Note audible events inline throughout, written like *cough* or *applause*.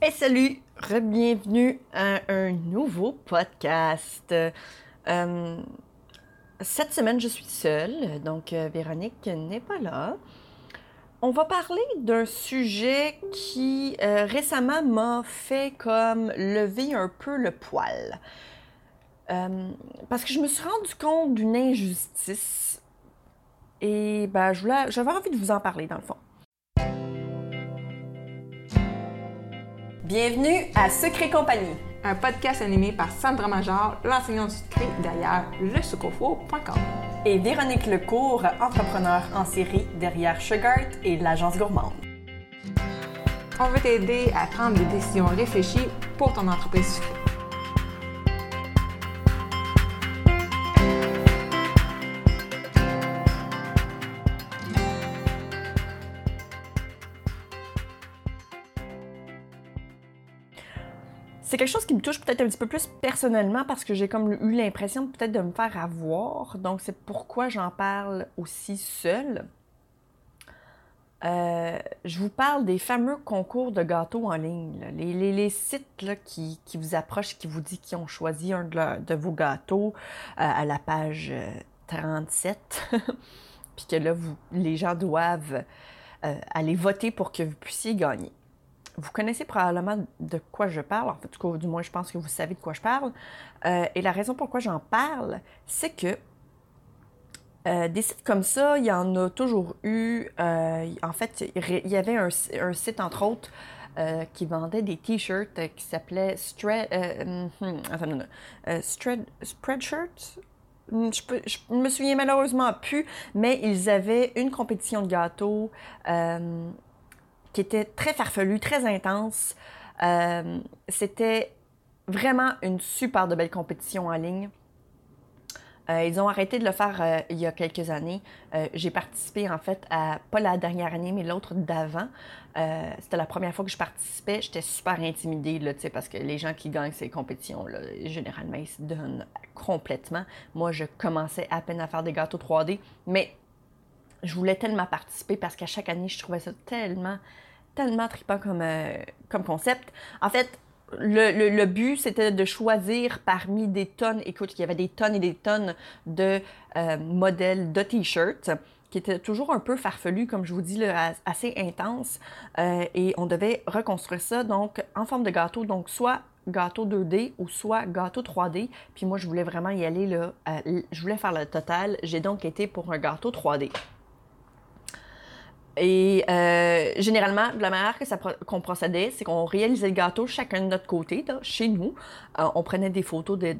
Et salut, bienvenue à un nouveau podcast. Euh, cette semaine, je suis seule, donc euh, Véronique n'est pas là. On va parler d'un sujet qui euh, récemment m'a fait comme lever un peu le poil. parce que je me suis rendu compte d'une injustice et ben, j'avais envie de vous en parler dans le fond. Bienvenue à Secret Compagnie, un podcast animé par Sandra Major, l'enseignante secret derrière lesucofo.com. Et Véronique Lecourt, entrepreneur en série derrière Sugart et l'agence gourmande. On veut t'aider à prendre des décisions réfléchies pour ton entreprise sucrée. C'est quelque chose qui me touche peut-être un petit peu plus personnellement parce que j'ai comme eu l'impression peut-être de me faire avoir. Donc, c'est pourquoi j'en parle aussi seule. Euh, je vous parle des fameux concours de gâteaux en ligne. Les, sites qui, vous approchent, qui vous disent qu'ils ont choisi un de, vos gâteaux euh, à la page 37. Euh, *laughs* Puis que là, les gens doivent aller voter pour que vous puissiez gagner vous connaissez probablement de quoi je parle, en fait, du moins je pense que vous savez de quoi je parle. Euh, et la raison pourquoi j'en parle, c'est que euh, des sites comme ça, il y en a toujours eu. Euh, en fait, il y avait un, site, entre autres, qui vendait des t-shirts qui s'appelait hmm, Spreadshirt? Hmm, je, ne me souviens malheureusement plus, mais ils avaient une compétition de gâteaux qui était très farfelu, très intense. Euh, c'était vraiment une super de belle compétition en ligne. Euh, ils ont arrêté de le faire euh, il y a quelques années. j'ai participé en fait à, pas la dernière année, mais l'autre d'avant. c'était la première fois que je participais. J'étais super intimidée, là, parce que les gens qui gagnent ces compétitions-là, généralement, ils se donnent complètement. Moi, je commençais à peine à faire des gâteaux 3D, mais je voulais tellement participer parce qu'à chaque année, je trouvais ça tellement tellement trippant comme, euh, comme concept. En fait, le, but, c'était de choisir parmi des tonnes, écoute, il y avait des tonnes et des tonnes de euh, modèles de t-shirts qui étaient toujours un peu farfelus, comme je vous dis, assez intenses. Euh, et on devait reconstruire ça donc en forme de gâteau, donc soit gâteau 2D ou soit gâteau 3D. Puis moi, je voulais vraiment y aller, là, je voulais faire le total. J'ai donc été pour un gâteau 3D. Et euh, généralement, de la manière qu'on procédait, c'est qu'on réalisait le gâteau chacun de notre côté, chez nous. Euh, on prenait des photos de,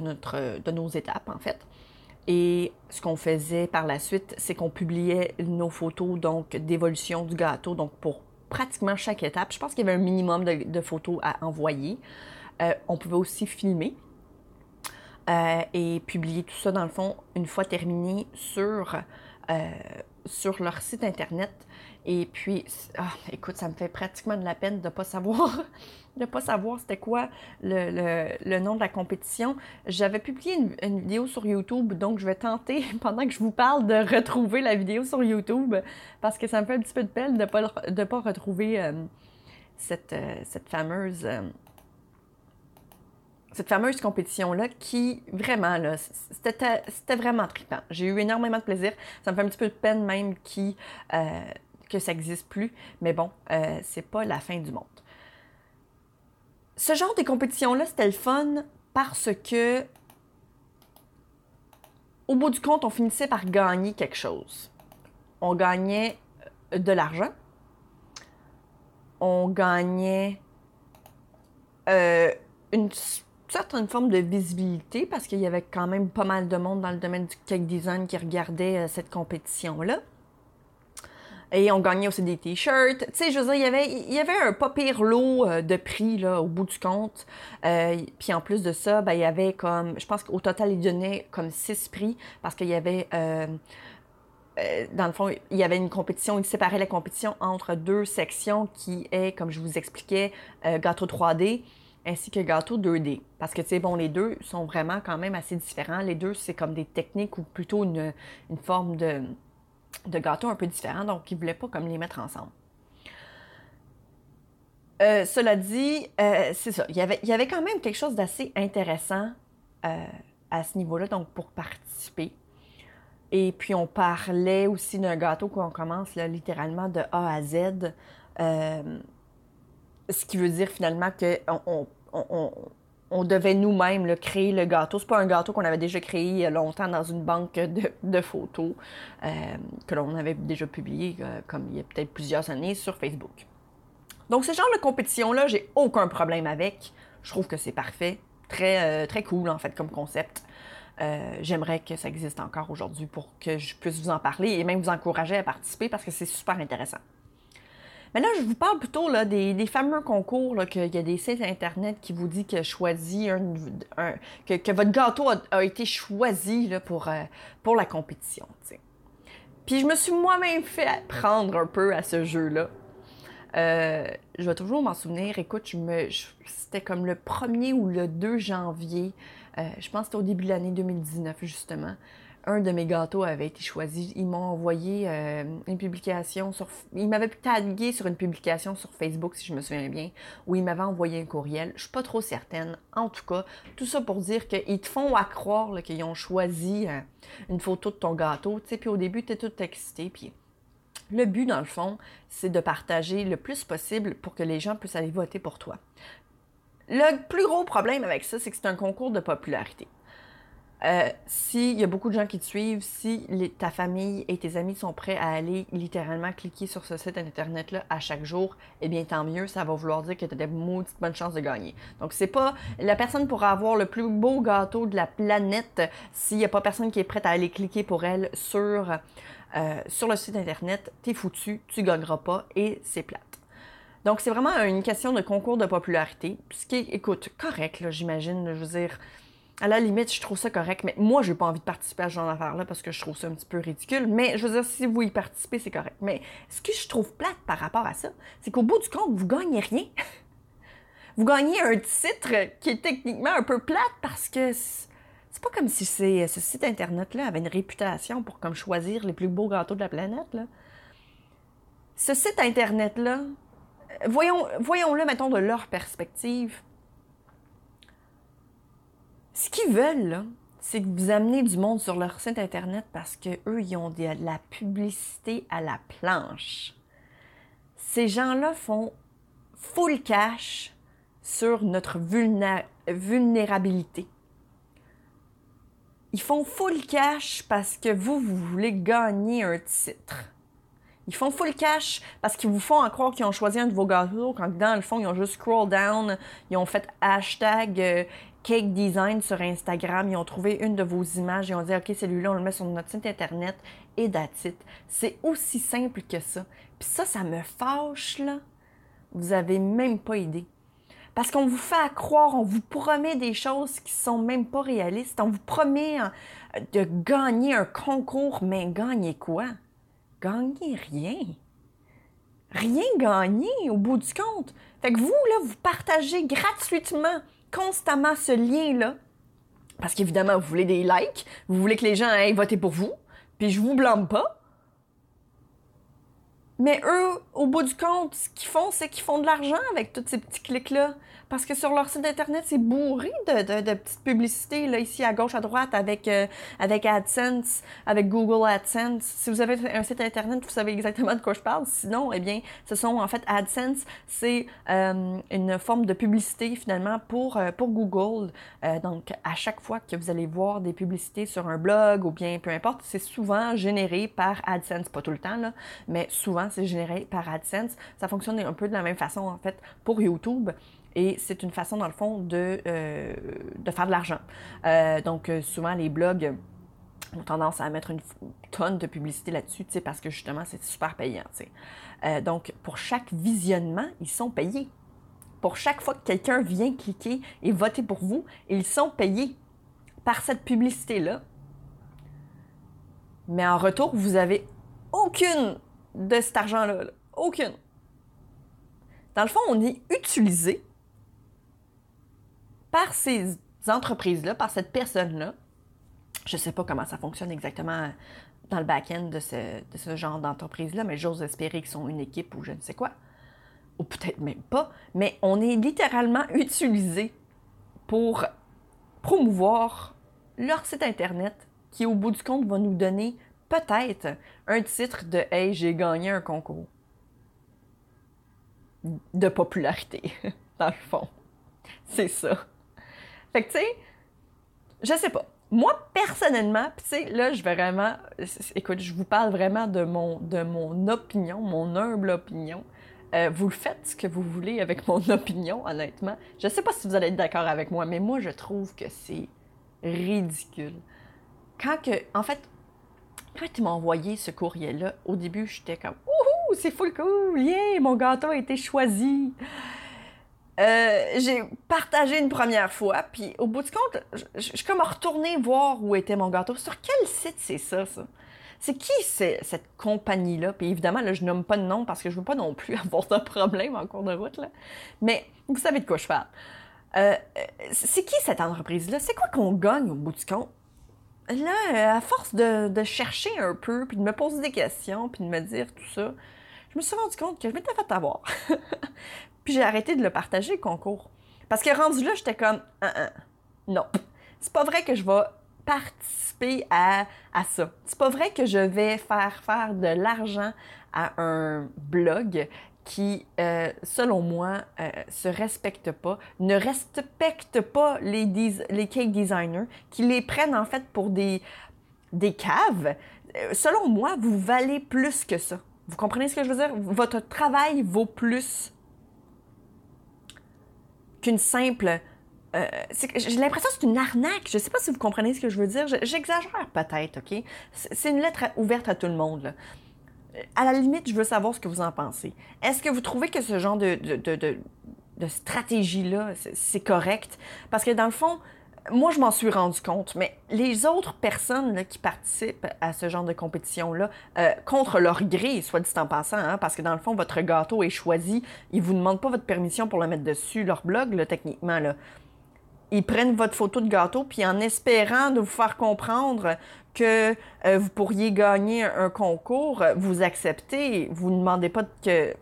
notre, de nos étapes, en fait. Et ce qu'on faisait par la suite, c'est qu'on publiait nos photos donc d'évolution du gâteau, donc pour pratiquement chaque étape. Je pense qu'il y avait un minimum de, photos à envoyer. Euh, on pouvait aussi filmer et publier tout ça, dans le fond, une fois terminé sur sur leur site internet. Et puis, ah, écoute, ça me fait pratiquement de la peine de ne pas savoir, *laughs* de pas savoir c'était quoi le, nom de la compétition. J'avais publié une, vidéo sur YouTube, donc je vais tenter, *laughs* pendant que je vous parle, de retrouver la vidéo sur YouTube, parce que ça me fait un petit peu de peine de ne pas, retrouver euh, cette, euh, cette fameuse... Euh, cette fameuse compétition-là qui, vraiment, là, c'était, vraiment trippant. J'ai eu énormément de plaisir. Ça me fait un petit peu de peine même qui, euh, que ça n'existe plus. Mais bon, euh, c'est pas la fin du monde. Ce genre de compétition-là, c'était le fun parce que, au bout du compte, on finissait par gagner quelque chose. On gagnait euh, de l'argent. On gagnait une certaine forme de visibilité parce qu'il y avait quand même pas mal de monde dans le domaine du cake design qui regardait euh, cette compétition-là. Et on gagnait aussi des t-shirts. Tu sais, je veux dire, il y avait, il y avait un pas pire lot euh, de prix là, au bout du compte. Euh, puis en plus de ça, ben, il y avait comme, je pense qu'au total, ils donnaient comme six prix parce qu'il y avait, dans le fond, il y avait une compétition, ils séparaient la compétition entre deux sections qui est, comme je vous expliquais, gâteau 3D ainsi que gâteau 2D. Parce que, tu sais, bon, les deux sont vraiment quand même assez différents. Les deux, c'est comme des techniques ou plutôt une, forme de, de, gâteau un peu différent. Donc, ils ne voulaient pas comme les mettre ensemble. euh, cela dit, euh, c'est ça. Il y, avait, y avait quand même quelque chose d'assez intéressant euh, à ce niveau-là, donc pour participer. Et puis, on parlait aussi d'un gâteau qu'on commence là, littéralement de A à Z. ce qui veut dire finalement qu'on on, on, devait nous-mêmes créer le gâteau. C'est pas un gâteau qu'on avait déjà créé il y a longtemps dans une banque de, de photos que l'on avait déjà publié, comme il y a peut-être plusieurs années, sur Facebook. Donc, ce genre de compétition-là, j'ai aucun problème avec. Je trouve que c'est parfait. Très, euh, très cool, en fait, comme concept. Euh, j'aimerais que ça existe encore aujourd'hui pour que je puisse vous en parler et même vous encourager à participer parce que c'est super intéressant. Mais là, je vous parle plutôt là, des, fameux concours, qu'il y a des sites Internet qui vous disent que, choisi un, que, votre gâteau a, été choisi là, pour, euh, pour la compétition. Puis je me suis moi-même fait prendre un peu à ce jeu-là. Euh, je vais toujours m'en souvenir. Écoute, me, c'était comme le 1er ou le 2 janvier. Euh, je pense que c'était au début de l'année 2019, justement. Un de mes gâteaux avait été choisi. Ils m'ont envoyé euh, une publication sur. Ils m'avaient tagué sur une publication sur Facebook, si je me souviens bien, où ils m'avaient envoyé un courriel. Je suis pas trop certaine. En tout cas, tout ça pour dire qu'ils te font à croire qu'ils ont choisi une photo de ton gâteau. Puis au début, tu es tout excité. Puis le but, dans le fond, c'est de partager le plus possible pour que les gens puissent aller voter pour toi. Le plus gros problème avec ça, c'est que c'est un concours de popularité. Euh, S'il y a beaucoup de gens qui te suivent, si ta famille et tes amis sont prêts à aller littéralement cliquer sur ce site internet-là à chaque jour, eh bien tant mieux, ça va vouloir dire que tu as des maudites bonnes chances de gagner. Donc c'est pas la personne pourra avoir le plus beau gâteau de la planète s'il n'y a pas personne qui est prête à aller cliquer pour elle sur euh, sur le site Internet, t'es foutu, tu gagneras pas et c'est plate. Donc, c'est vraiment une question de concours de popularité. Ce qui est, écoute, correct, j'imagine. Je veux dire, à la limite, je trouve ça correct, mais moi, j'ai pas envie de participer à ce genre d'affaires-là parce que je trouve ça un petit peu ridicule. Mais je veux dire, si vous y participez, c'est correct. Mais ce que je trouve plate par rapport à ça, c'est qu'au bout du compte, vous gagnez rien. *laughs* vous gagnez un titre qui est techniquement un peu plate parce que c'est pas comme si ce site internet-là avait une réputation pour comme choisir les plus beaux gâteaux de la planète. Ce site internet-là, voyons, voyons-le, mettons, de leur perspective. Ce qu'ils veulent, c'est que vous amenez du monde sur leur site internet parce qu'eux, ils ont de la publicité à la planche. Ces gens-là font full cash sur notre vulnérabilité. Ils font full cash parce que vous, vous voulez gagner un titre. Ils font full cash parce qu'ils vous font croire qu'ils ont choisi un de vos gâteaux quand dans le fond, ils ont juste scroll down, ils ont fait hashtag euh, cake design sur Instagram, ils ont trouvé une de vos images, ils ont dit OK, celui-là, on le met sur notre site internet et that's C'est aussi simple que ça. Puis ça, ça me fâche, là. Vous avez même pas idée. Parce qu'on vous fait croire, on vous promet des choses qui sont même pas réalistes. On vous promet hein, de gagner un concours, mais gagner quoi? Gagner rien. Rien gagner au bout du compte. Fait que vous, là, vous partagez gratuitement, constamment ce lien-là. Parce qu'évidemment, vous voulez des likes, vous voulez que les gens aillent voter pour vous, puis je vous blâme pas. Mais eux, au bout du compte, ce qu'ils font, c'est qu'ils font de l'argent avec tous ces petits clics-là. Parce que sur leur site internet, c'est bourré de, de, petites publicités, là, ici à gauche, à droite, avec, euh, avec AdSense, avec Google AdSense. Si vous avez un site internet, vous savez exactement de quoi je parle. Sinon, eh bien, ce sont en fait AdSense, c'est euh, une forme de publicité finalement pour, euh, pour Google. donc, à chaque fois que vous allez voir des publicités sur un blog ou bien peu importe, c'est souvent généré par AdSense. Pas tout le temps, là, mais souvent c'est généré par AdSense. Ça fonctionne un peu de la même façon en fait pour YouTube. Et c'est une façon, dans le fond, de, euh, de faire de l'argent. Euh, donc, euh, souvent, les blogs ont tendance à mettre une tonne de publicité là-dessus, parce que justement, c'est super payant. donc, pour chaque visionnement, ils sont payés. Pour chaque fois que quelqu'un vient cliquer et voter pour vous, ils sont payés par cette publicité-là. Mais en retour, vous avez aucune de cet argent-là. Aucune. Dans le fond, on est utilisé par ces entreprises-là, par cette personne-là. Je ne sais pas comment ça fonctionne exactement dans le back-end de ce, genre d'entreprise-là, mais j'ose espérer qu'ils sont une équipe ou je ne sais quoi. ou peut-être même pas, mais on est littéralement *laughs* utilisé pour promouvoir leur site Internet qui, au bout du compte, va nous donner peut-être un titre de Hey, j'ai gagné un concours de popularité, *laughs* dans le fond. C'est ça. Fait que, tu sais, je sais pas. Moi, personnellement, tu sais, là, je vais vraiment. Écoute, je vous parle vraiment de mon, de mon opinion, mon humble opinion. Euh, vous faites ce que vous voulez avec *laughs* mon opinion, honnêtement. Je sais pas si vous allez être d'accord avec moi, mais moi, je trouve que c'est ridicule. Quand que. En fait, quand tu m'as envoyé ce courrier-là, au début, j'étais comme Wouhou, c'est full cool, yeah, mon gâteau a été choisi. Euh, j'ai partagé une première fois, puis au bout du compte, je suis comme retourner voir où était mon gâteau. Sur quel site c'est ça, ça? C'est qui cette compagnie-là? Puis évidemment, là, je nomme pas de nom parce que je veux pas non plus *laughs* avoir de problème en cours de route. Là. Mais vous savez de quoi je parle. Euh, c'est qui cette entreprise-là? C'est quoi qu'on gagne au bout du compte? Là, à force de, chercher un peu, puis de me poser des questions, puis de me dire tout ça, je me suis rendu compte que je m'étais fait avoir. *laughs* j'ai arrêté de le partager, le concours. Parce que rendu là, j'étais comme, ah, ah, non, c'est pas vrai que je vais participer à, à ça. C'est pas vrai que je vais faire faire de l'argent à un blog qui, euh, selon moi, euh, se respecte pas, ne respecte pas les, les cake designers, qui les prennent en fait pour des, des caves. Euh, selon moi, vous valez plus que ça. Vous comprenez ce que je veux dire? Votre travail vaut plus qu'une simple euh, j'ai l'impression que c'est une arnaque. Je ne sais pas si vous comprenez ce que je veux dire. J'exagère peut-être, OK? C'est une lettre ouverte à tout le monde. À la limite, je veux savoir ce que vous en pensez. Est-ce que vous trouvez que ce genre de, de stratégie-là, c'est correct? Parce que dans le fond, moi, je m'en suis rendu compte, mais les autres personnes qui participent à ce genre de compétition-là, euh, contre leur gré, soit dit en passant, hein, parce que dans le fond, votre gâteau est choisi, ils ne vous demandent pas votre permission pour le mettre dessus, leur blog, techniquement. Ils prennent votre photo de gâteau, puis en espérant de vous faire comprendre que euh, vous pourriez gagner un concours, vous acceptez, vous ne demandez pas que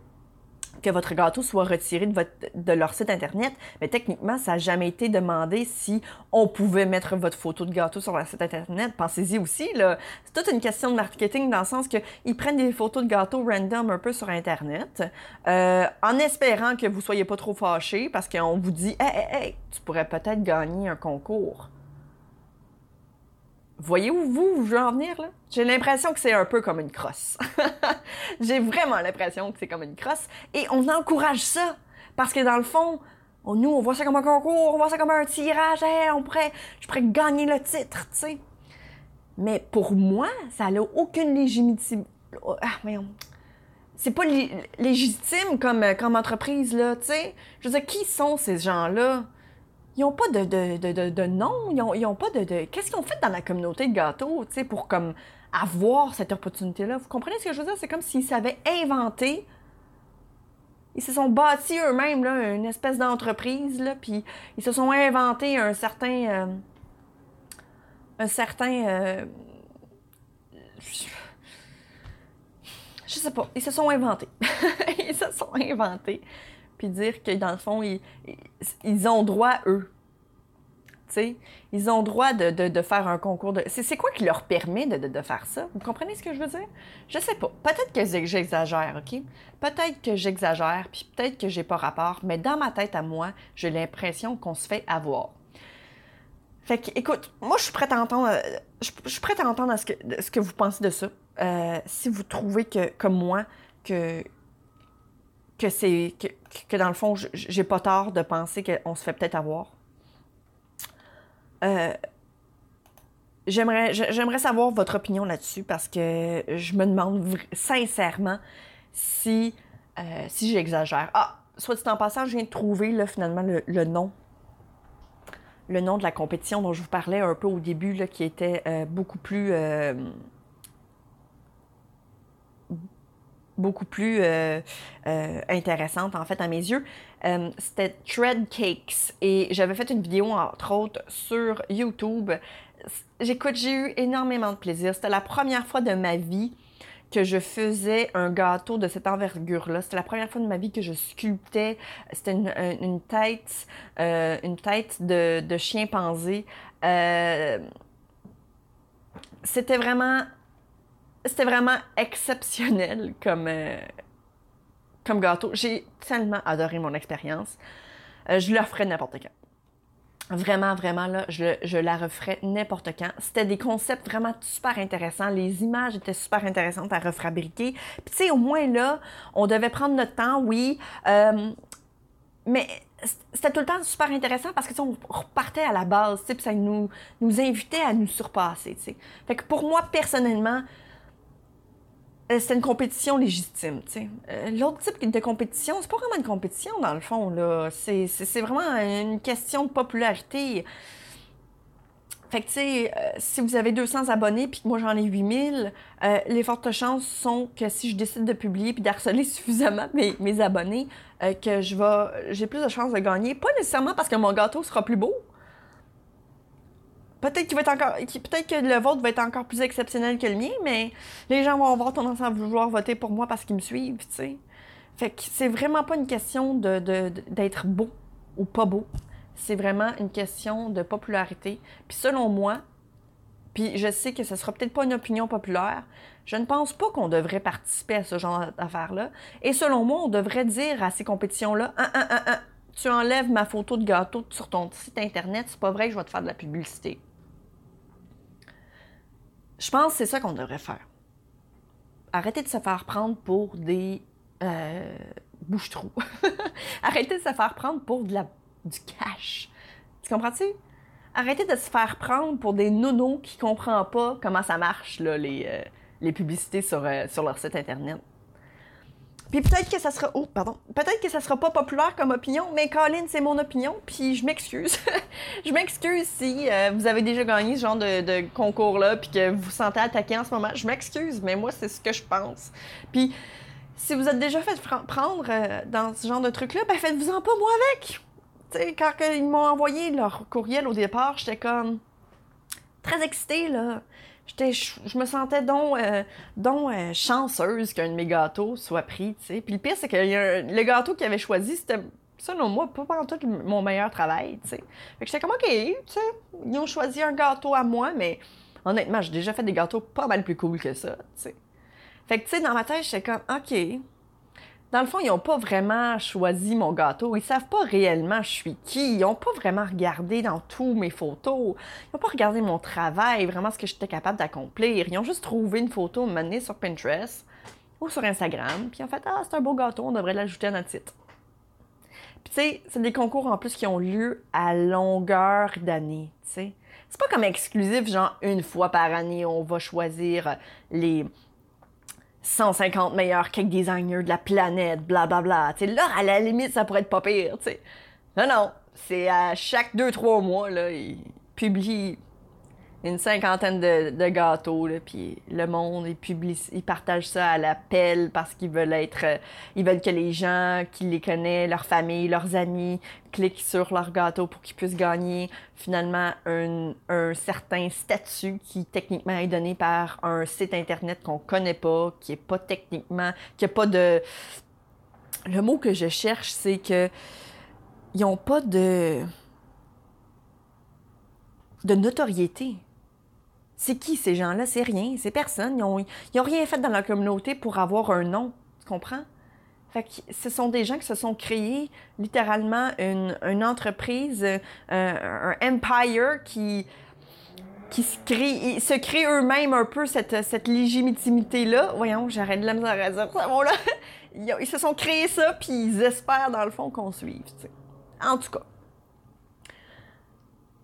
que votre gâteau soit retiré de, votre, de leur site Internet, mais techniquement, ça n'a jamais été demandé si on pouvait mettre votre photo de gâteau sur leur site Internet. Pensez-y aussi, là. C'est toute une question de marketing dans le sens qu'ils prennent des photos de gâteau random un peu sur Internet, euh, en espérant que vous soyez pas trop fâchés parce qu'on vous dit, hey, hey, hey, tu pourrais peut-être gagner un concours. Voyez-vous, vous, vous veux en venir, là? J'ai l'impression que c'est un peu comme une crosse. *laughs* J'ai vraiment l'impression que c'est comme une crosse. Et on encourage ça. Parce que dans le fond, nous, on voit ça comme un concours, on voit ça comme un tirage. on pourrait, je pourrais gagner le titre, tu sais. Mais pour moi, ça n'a aucune légitimité. Ah. C'est pas légitime comme, comme entreprise, là, tu sais. Je veux dire, qui sont ces gens-là? Ils n'ont pas de, de, de, nom, ils n'ont pas de... Qu'est-ce qu'ils ont fait dans la communauté de gâteaux, tu sais, pour comme avoir cette opportunité-là? Vous comprenez ce que je veux dire? C'est comme s'ils savaient inventer... Ils se sont bâtis eux-mêmes, là, une espèce d'entreprise, là, puis ils se sont inventés un certain... Euh, un certain... Euh, je sais pas, ils se sont inventés. *laughs* ils se sont inventés puis dire que dans le fond, ils, ils ont droit, eux. sais, ils ont droit de, de, faire un concours de. C'est quoi qui leur permet de, de, faire ça? Vous comprenez ce que je veux dire? Je sais pas. Peut-être que j'exagère, OK? Peut-être que j'exagère, puis peut-être que j'ai pas rapport, mais dans ma tête à moi, j'ai l'impression qu'on se fait avoir. Fait que, écoute, moi, je suis prête à entendre, euh, je, suis prête à entendre ce, que, ce que vous pensez de ça. Euh, si vous trouvez que, comme moi, que, que c'est que, dans le fond, j'ai pas tort de penser qu'on se fait peut-être avoir. Euh, j'aimerais, j'aimerais savoir votre opinion là-dessus parce que je me demande sincèrement si, euh, si j'exagère. Ah, soit dit en passant, je viens de trouver là, finalement le, nom. Le nom de la compétition dont je vous parlais un peu au début, là, qui était euh, beaucoup plus beaucoup plus euh, euh, intéressante en fait à mes yeux. Euh, c'était Tread Cakes et j'avais fait une vidéo entre autres sur YouTube. J'écoute, j'ai eu énormément de plaisir. C'était la première fois de ma vie que je faisais un gâteau de cette envergure-là. C'était la première fois de ma vie que je sculptais. C'était une, tête, euh, une tête de, de chimpanzé. C'était vraiment, c'était vraiment exceptionnel comme, euh, comme gâteau. J'ai tellement adoré mon expérience. je le referais n'importe quand. Vraiment, vraiment, là, je, je la referais n'importe quand. C'était des concepts vraiment super intéressants. Les images étaient super intéressantes à refabriquer. Puis, tu sais, au moins, là, on devait prendre notre temps, oui. Euh, mais c'était tout le temps super intéressant parce que, tu sais, on repartait à la base, tu sais, puis ça nous, nous invitait à nous surpasser, tu sais. Fait que pour moi, personnellement, euh, c'était une compétition légitime. Euh, l'autre type de compétition, c'est pas vraiment une compétition, dans le fond, là. C'est, vraiment une question de popularité. Fait que, tu sais, euh, si vous avez 200 abonnés puis que moi j'en ai 8000, les fortes chances sont que si je décide de publier puis d'harceler *laughs* suffisamment mes, mes abonnés, que je vais, j'ai plus de chances de gagner. Pas nécessairement parce que mon gâteau sera plus beau, Peut-être qu'il va être encore. Peut-être que le vote va être encore plus exceptionnel que le mien, mais les gens vont avoir tendance à vouloir voter pour moi parce qu'ils me suivent, tu sais. Fait que c'est vraiment pas une question de, d'être beau ou pas beau. C'est vraiment une question de popularité. Puis selon moi, puis je sais que ce sera peut-être pas une opinion populaire, je ne pense pas qu'on devrait participer à ce genre d'affaires-là. Et selon moi, on devrait dire à ces compétitions-là, tu enlèves ma photo de gâteau sur ton site internet, c'est pas vrai que je vais te faire de la publicité. Je pense que c'est ça qu'on devrait faire. Arrêtez de se faire prendre pour des euh, bouche-trous. *laughs* Arrêtez de se faire prendre pour de la, du cash. Tu comprends-tu? Arrêtez de se faire prendre pour des nonos qui ne comprennent pas comment ça marche, là, les, euh, les publicités sur, euh, sur leur site Internet. Puis peut-être que ça sera. Oh, pardon. Peut-être que ça sera pas populaire comme opinion, mais Colin, c'est mon opinion, puis je m'excuse. *laughs* je m'excuse si euh, vous avez déjà gagné ce genre de, concours-là, puis que vous vous sentez attaqué en ce moment. Je m'excuse, mais moi, c'est ce que je pense. Puis si vous êtes déjà fait prendre euh, dans ce genre de truc-là, ben faites-vous-en pas moi avec. Tu sais, quand ils m'ont envoyé leur courriel au départ, j'étais comme très excitée, là je me sentais donc, euh, euh, chanceuse qu'un de mes gâteaux soit pris, tu sais. Puis le pire, c'est que le gâteau qu'ils avaient choisi, c'était, selon moi, pas pendant tout mon meilleur travail, tu sais. Fait que j'étais comme, OK, tu sais, ils ont choisi un gâteau à moi, mais honnêtement, j'ai déjà fait des gâteaux pas mal plus cool que ça, tu sais. Fait que, tu sais, dans ma tête, j'étais comme, OK, dans le fond, ils n'ont pas vraiment choisi mon gâteau. Ils savent pas réellement je suis qui. Ils n'ont pas vraiment regardé dans tous mes photos. Ils n'ont pas regardé mon travail, vraiment ce que j'étais capable d'accomplir. Ils ont juste trouvé une photo menée sur Pinterest ou sur Instagram. Puis en fait, ah, c'est un beau gâteau, on devrait l'ajouter à notre site. Puis tu sais, c'est des concours en plus qui ont lieu à longueur d'année, tu sais. C'est pas comme exclusif, genre une fois par année, on va choisir les 150 meilleurs cake designers de la planète, blablabla. Bla, bla. là, à la limite, ça pourrait être pas pire, tu Non, non. C'est à chaque 2-3 mois, là, ils publient une cinquantaine de, gâteaux, puis le monde, ils, partagent ça à la pelle parce qu'ils veulent être... Euh, ils veulent que les gens qui les connaissent, leur famille, leurs amis, cliquent sur leur gâteau pour qu'ils puissent gagner finalement un, un, certain statut qui techniquement est donné par un site internet qu'on connaît pas, qui est pas techniquement... qui a pas de... Le mot que je cherche, c'est que ils ont pas de de notoriété. C'est qui ces gens-là? C'est rien, c'est personne. Ils n'ont ont rien fait dans la communauté pour avoir un nom. Tu comprends? Fait que ce sont des gens qui se sont créés littéralement une, entreprise, euh, un, empire qui, se crée, se crée eux-mêmes un peu cette, légitimité-là. Voyons, j'arrête de la misère à dire ça. là. *laughs* Ils, se sont créés ça, puis ils espèrent dans le fond qu'on suive. En tout cas.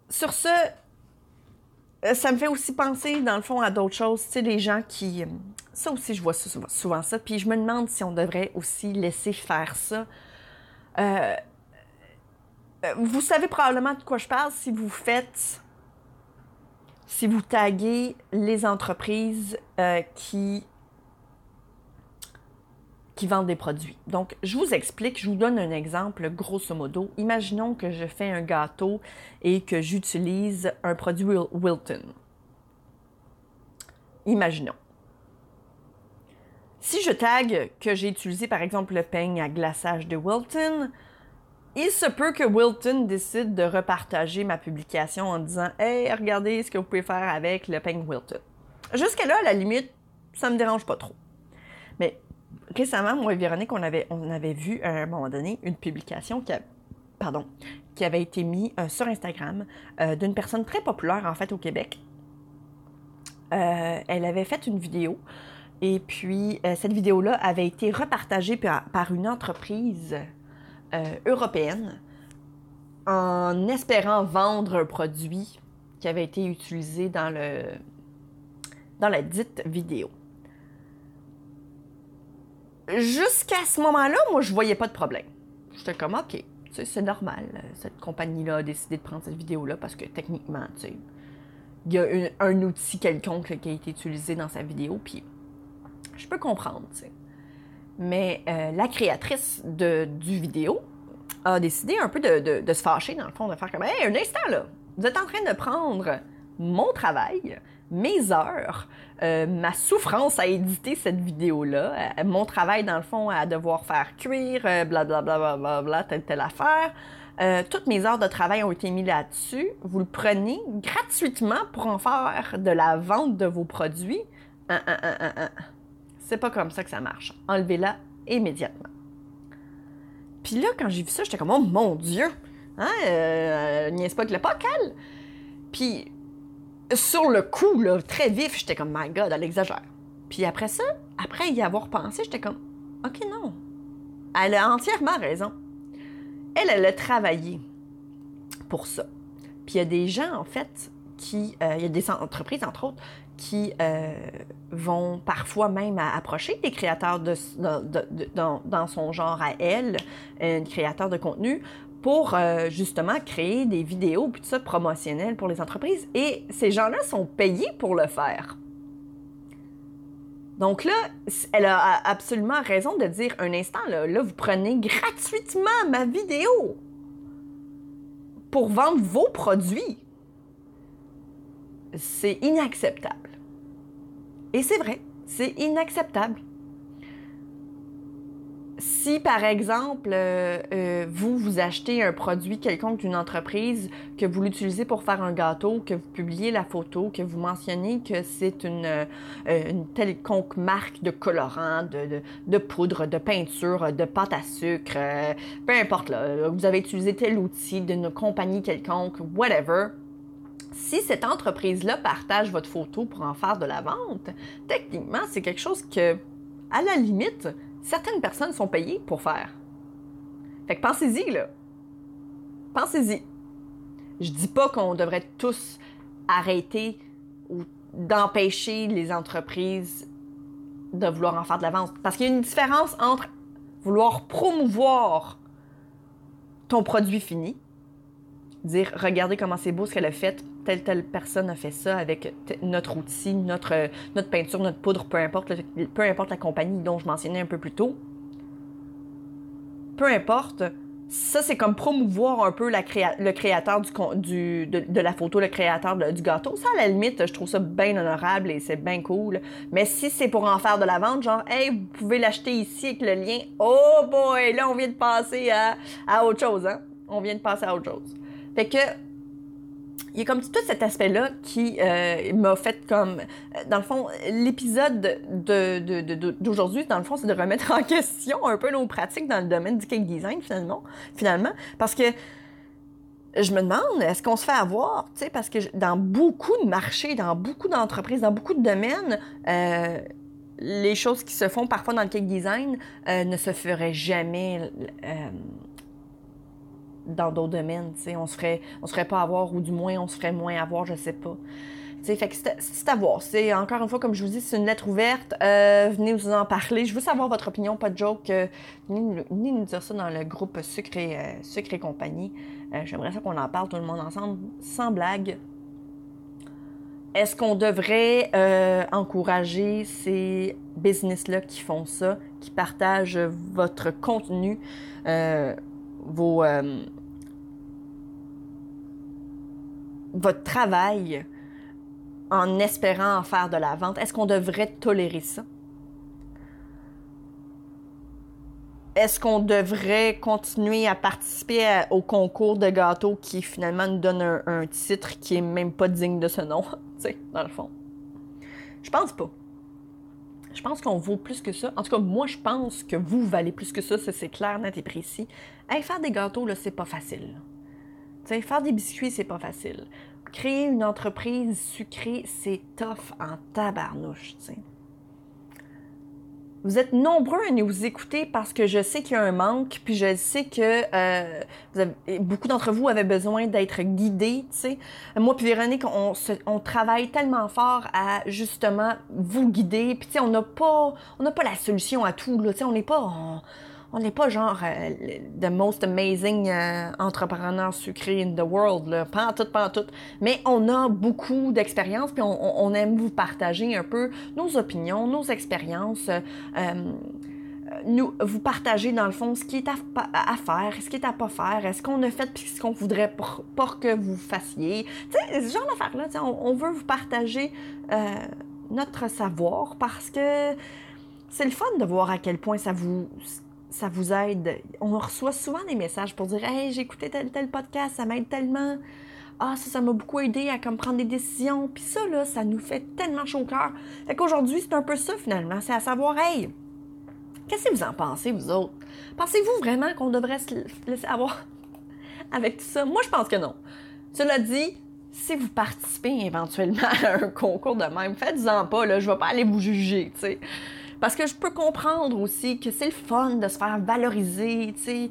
Sur ce, ça me fait aussi penser, dans le fond, à d'autres choses. Tu sais, les gens qui. Euh, ça aussi, je vois souvent, ça. Puis je me demande si on devrait aussi laisser faire ça. Euh, vous savez probablement de quoi je parle si vous faites. Si vous taguez les entreprises qui qui vendent des produits. Donc, je vous explique, je vous donne un exemple grosso modo. Imaginons que je fais un gâteau et que j'utilise un produit Wilton. Imaginons. si je tag que j'ai utilisé par exemple le peigne à glaçage de Wilton, il se peut que Wilton décide de repartager ma publication en disant Hey, regardez ce que vous pouvez faire avec le peigne Wilton. Jusque là, à la limite, ça me dérange pas trop. Mais récemment, moi et Véronique, on avait, vu à un moment donné une publication qui, avait été mise euh, sur Instagram euh, d'une personne très populaire en fait au Québec. Euh, elle avait fait une vidéo et puis cette vidéo-là avait été repartagée par, une entreprise européenne en espérant vendre un produit qui avait été utilisé dans, dans la dite vidéo jusqu'à ce moment-là, moi, je voyais pas de problème. J'étais comme, OK, c'est normal. Cette compagnie-là a décidé de prendre cette vidéo-là parce que techniquement, tu sais, il y a un outil quelconque qui a été utilisé dans sa vidéo, puis je peux comprendre, tu sais. Mais euh, la créatrice de, du vidéo a décidé un peu de, de, se fâcher, dans le fond, de faire comme, hey, un instant, là, vous êtes en train de prendre mon travail, mes heures, euh, ma souffrance à éditer cette vidéo-là, euh, mon travail dans le fond à devoir faire cuire, blablabla, bla, bla, bla, telle, telle affaire. Euh, toutes mes heures de travail ont été mises là-dessus. Vous le prenez gratuitement pour en faire de la vente de vos produits. C'est pas comme ça que ça marche. Enlevez-la immédiatement. Puis là, quand j'ai vu ça, j'étais comme, oh mon Dieu! Hein, euh, n'est-ce pas que le pas Puis sur le coup, là, très vif, j'étais comme, my God, elle exagère. Puis après ça, après y avoir pensé, j'étais comme, OK, non. Elle a entièrement raison. Elle, elle a travaillé pour ça. Puis il y a des gens, en fait, qui. Euh, il y a des entreprises, entre autres, qui euh, vont parfois même approcher des créateurs de, dans, dans, son genre à elle, un créateur de contenu, pour euh, justement créer des vidéos puis tout ça promotionnelles pour les entreprises. Et ces gens-là sont payés pour le faire. Donc là, elle a absolument raison de dire un instant, là, là vous prenez gratuitement ma vidéo pour vendre vos produits. C'est inacceptable. Et c'est vrai, c'est inacceptable si par exemple, euh, euh, vous, vous achetez un produit quelconque d'une entreprise, que vous l'utilisez pour faire un gâteau, que vous publiez la photo, que vous mentionnez que c'est une, euh, quelconque marque de colorant, de, de, poudre, de peinture, de pâte à sucre, peu importe, là, vous avez utilisé tel outil d'une compagnie quelconque, whatever, si cette entreprise-là partage votre photo pour en faire de la vente, techniquement, c'est quelque chose que, à la limite, certaines personnes sont payées pour faire. Fait que pensez-y, là. Pensez-y. Je dis pas qu'on devrait tous arrêter ou d'empêcher les entreprises de vouloir en faire de l'avance. Parce qu'il y a une différence entre vouloir promouvoir ton produit fini, dire regardez comment c'est beau ce qu'elle a fait, telle telle personne a fait ça avec notre outil, notre, notre peinture, notre poudre, peu importe, peu importe la compagnie dont je mentionnais un peu plus tôt. Peu importe, ça c'est comme promouvoir un peu la le créateur du, de, de, la photo, le créateur du gâteau. Ça, à la limite, je trouve ça bien honorable et c'est bien cool. Mais si c'est pour en faire de la vente, genre, hey, vous pouvez l'acheter ici avec le lien, oh boy, là on vient de passer à, à autre chose, hein? On vient de passer à autre chose. Fait que il y a comme tout cet aspect-là qui euh, m'a fait comme... Dans le fond, l'épisode d'aujourd'hui, dans le fond, c'est de remettre en *laughs* question un peu nos pratiques dans le domaine du cake design, finalement. finalement parce que je me demande, est-ce qu'on se fait avoir? Tu sais, parce que dans beaucoup de marchés, dans beaucoup d'entreprises, dans beaucoup de domaines, euh, les choses qui se font parfois dans le cake design euh, ne se feraient jamais dans d'autres domaines. On se ferait, on se ferait pas avoir, ou du moins on se ferait moins avoir, je sais pas. fait que c'est à voir. C'est encore une fois, comme je vous dis, c'est une lettre ouverte. Euh, venez vous en parler. Je veux savoir votre opinion, pas de joke. Euh, venez, nous dire ça dans le groupe Sucre et, euh, compagnie. J'aimerais ça qu'on en parle tout le monde ensemble, sans blague. Est-ce qu'on devrait encourager ces business-là qui font ça, qui partagent votre contenu? Euh, votre travail en espérant en faire de la vente, est-ce qu'on devrait tolérer ça? est-ce qu'on devrait continuer à participer au concours de gâteaux qui finalement nous donne un, un titre qui est même pas digne de ce nom, *laughs* tu sais, dans le fond? Je pense pas. Je pense qu'on vaut plus que ça. En tout cas, moi, je pense que vous valez plus que ça. Ça, c'est clair, net et précis. Faire des gâteaux, là, c'est pas facile. Tu sais, faire des biscuits, c'est pas facile. Créer une entreprise sucrée, c'est tough en tabarnouche, tu sais. Vous êtes nombreux à nous écouter parce que je sais qu'il y a un manque, puis je sais que euh, beaucoup d'entre vous avaient besoin d'être guidés. Tu sais. Moi puis Véronique, on, travaille tellement fort à justement vous guider. Puis tu sais, on n'a pas, on n'a pas la solution à tout. Là, on n'est pas, n'est pas genre euh, the most amazing euh, entrepreneur sucré in the world, là. pas en tout, pas en tout. Mais on a beaucoup d'expérience, puis on, aime vous partager un peu nos opinions, nos expériences. Euh, nous, vous partager dans le fond ce qui est à, faire, ce qui est à pas faire, est-ce qu'on a fait puis ce qu'on voudrait pour, pour, que vous fassiez. Tu sais, ce genre d'affaires-là, on, on, veut vous partager notre savoir parce que c'est le fun de voir à quel point ça vous ça vous aide. On reçoit souvent des messages pour dire Hey, j'ai écouté tel, tel podcast, ça m'aide tellement. Ah, ça, ça m'a beaucoup aidé à comme, prendre des décisions. Puis ça, là, ça nous fait tellement chaud au cœur. Fait qu'aujourd'hui, c'est un peu ça, finalement. C'est à savoir, hey, qu'est-ce que vous en pensez, vous autres? Pensez-vous vraiment qu'on devrait se laisser avoir *laughs* avec tout ça? Moi, je pense que non. Cela dit, si vous participez éventuellement *laughs* à un concours de même, faites-en pas, là, je vais pas aller vous juger, tu sais. Parce que je peux comprendre aussi que c'est le fun de se faire valoriser, tu sais.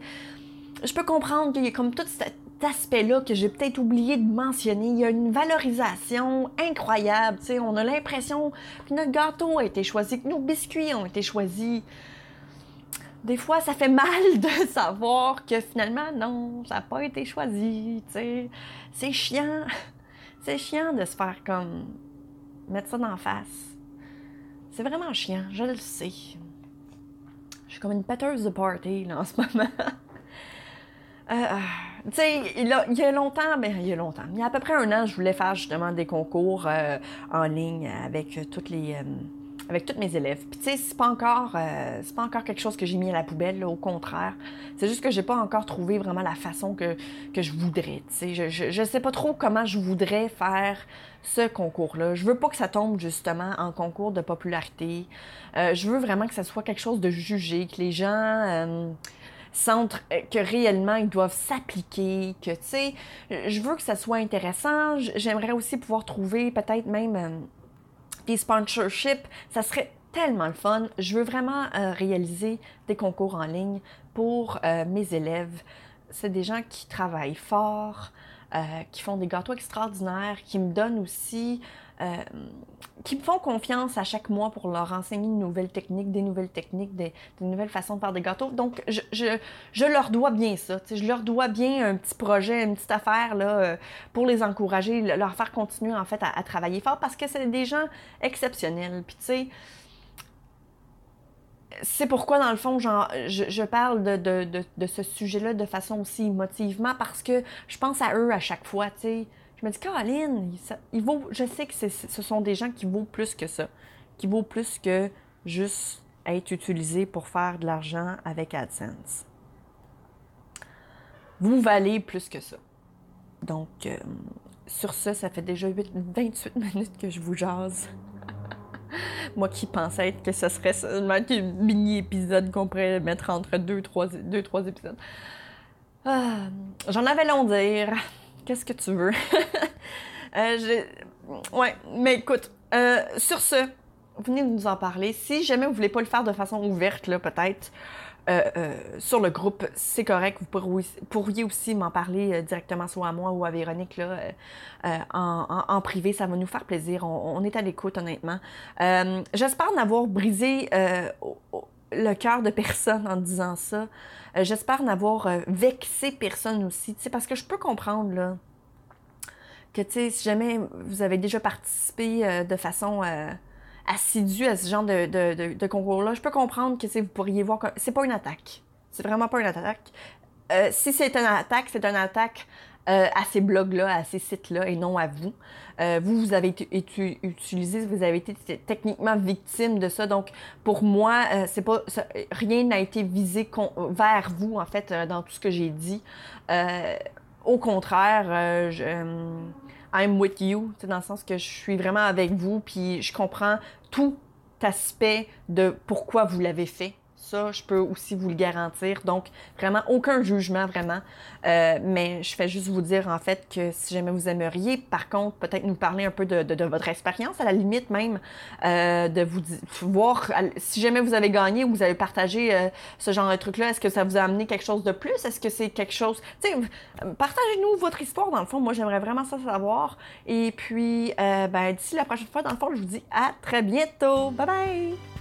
Je peux comprendre qu'il y a comme tout cet aspect-là que j'ai peut-être oublié de mentionner. Il y a une valorisation incroyable, tu sais. On a l'impression que notre gâteau a été choisi, que nos biscuits ont été choisis. Des fois, ça fait mal *laughs* de savoir que finalement, non, ça n'a pas été choisi, tu sais. C'est chiant. *laughs* C'est chiant de se faire comme mettre ça d'en face. C'est vraiment chiant, je le sais. Je suis comme une péteuse de party là, en ce moment. *laughs* Euh, euh, tu sais, il, y a longtemps, ben, il y a longtemps, il y a à peu près un an, je voulais faire justement des concours euh, en ligne avec toutes les avec tous mes élèves. Puis tu sais, c'est pas encore euh, c'est pas encore quelque chose que j'ai mis à la poubelle, au contraire. C'est juste que j'ai pas encore trouvé vraiment la façon que, que je voudrais. Tu sais, je, je, je, sais pas trop comment je voudrais faire ce concours-là. Je veux pas que ça tombe justement en concours de popularité. Euh, je veux vraiment que ça soit quelque chose de jugé, que les gens euh, sentent que réellement ils doivent s'appliquer, que tu sais, je veux que ça soit intéressant. J'aimerais aussi pouvoir trouver peut-être même des sponsorships, ça serait tellement le fun. Je veux vraiment euh, réaliser des concours en ligne pour euh, mes élèves. C'est des gens qui travaillent fort, euh, qui font des gâteaux extraordinaires, qui me donnent aussi euh, qui me font confiance à chaque mois pour leur enseigner de nouvelles techniques, des nouvelles techniques, des, nouvelles façons de faire des gâteaux. Donc, je, je, leur dois bien ça. Je leur dois bien un petit projet, une petite affaire là, euh, pour les encourager, leur faire continuer en fait à, travailler fort parce que c'est des gens exceptionnels. Puis, tu sais, c'est pourquoi, dans le fond, genre, je, parle de, de, de ce sujet-là de façon aussi émotivement parce que je pense à eux à chaque fois, tu sais. Je me dis, Caroline, je sais que ce sont des gens qui vaut plus que ça, qui vaut plus que juste être utilisés pour faire de l'argent avec AdSense. Vous valez plus que ça. Donc, euh, sur ça, ça fait déjà 28 minutes que je vous jase. *laughs* Moi qui pensais que ce serait seulement un mini-épisode qu'on pourrait mettre entre deux, trois, deux, trois épisodes. Ah, j'en avais long dire. Qu'est-ce que tu veux? *laughs* euh, ouais, mais écoute, euh, sur ce, venez nous en parler. Si jamais vous voulez pas le faire de façon ouverte, là, peut-être, euh, euh, sur le groupe, c'est correct. Vous pourriez aussi m'en parler directement soit à moi ou à Véronique là, en, privé. Ça va nous faire plaisir. On, est à l'écoute, honnêtement. J'espère n'avoir brisé le cœur de personne en disant ça. Euh, j'espère n'avoir euh, vexé personne aussi, parce que je peux comprendre, là, que, tu sais, si jamais vous avez déjà participé euh, de façon assidue à ce genre de, concours-là, je peux comprendre que, vous pourriez voir que c'est pas une attaque. C'est vraiment pas une attaque. si c'est une attaque, c'est une attaque euh, à ces blogs-là, à ces sites-là, et non à vous. Euh, vous, vous avez été utilisé, vous avez été techniquement victime de ça. Donc, pour moi, c'est pas rien n'a été visé vers vous, en fait, dans tout ce que j'ai dit. au contraire, I'm with you, dans le sens que je suis vraiment avec vous, puis je comprends tout aspect de pourquoi vous l'avez fait. Je peux aussi vous le garantir. Donc, vraiment, aucun jugement, vraiment. Euh, mais je fais juste vous dire, en fait, que si jamais vous aimeriez, par contre, peut-être nous parler un peu de, votre expérience, à la limite même, euh, de vous voir si jamais vous avez gagné ou vous avez partagé euh, ce genre de truc-là, est-ce que ça vous a amené quelque chose de plus? Est-ce que c'est quelque chose... Tu sais, partagez-nous votre histoire, dans le fond. Moi, j'aimerais vraiment ça savoir. Et puis, ben, d'ici la prochaine fois, dans le fond, je vous dis à très bientôt. Bye bye!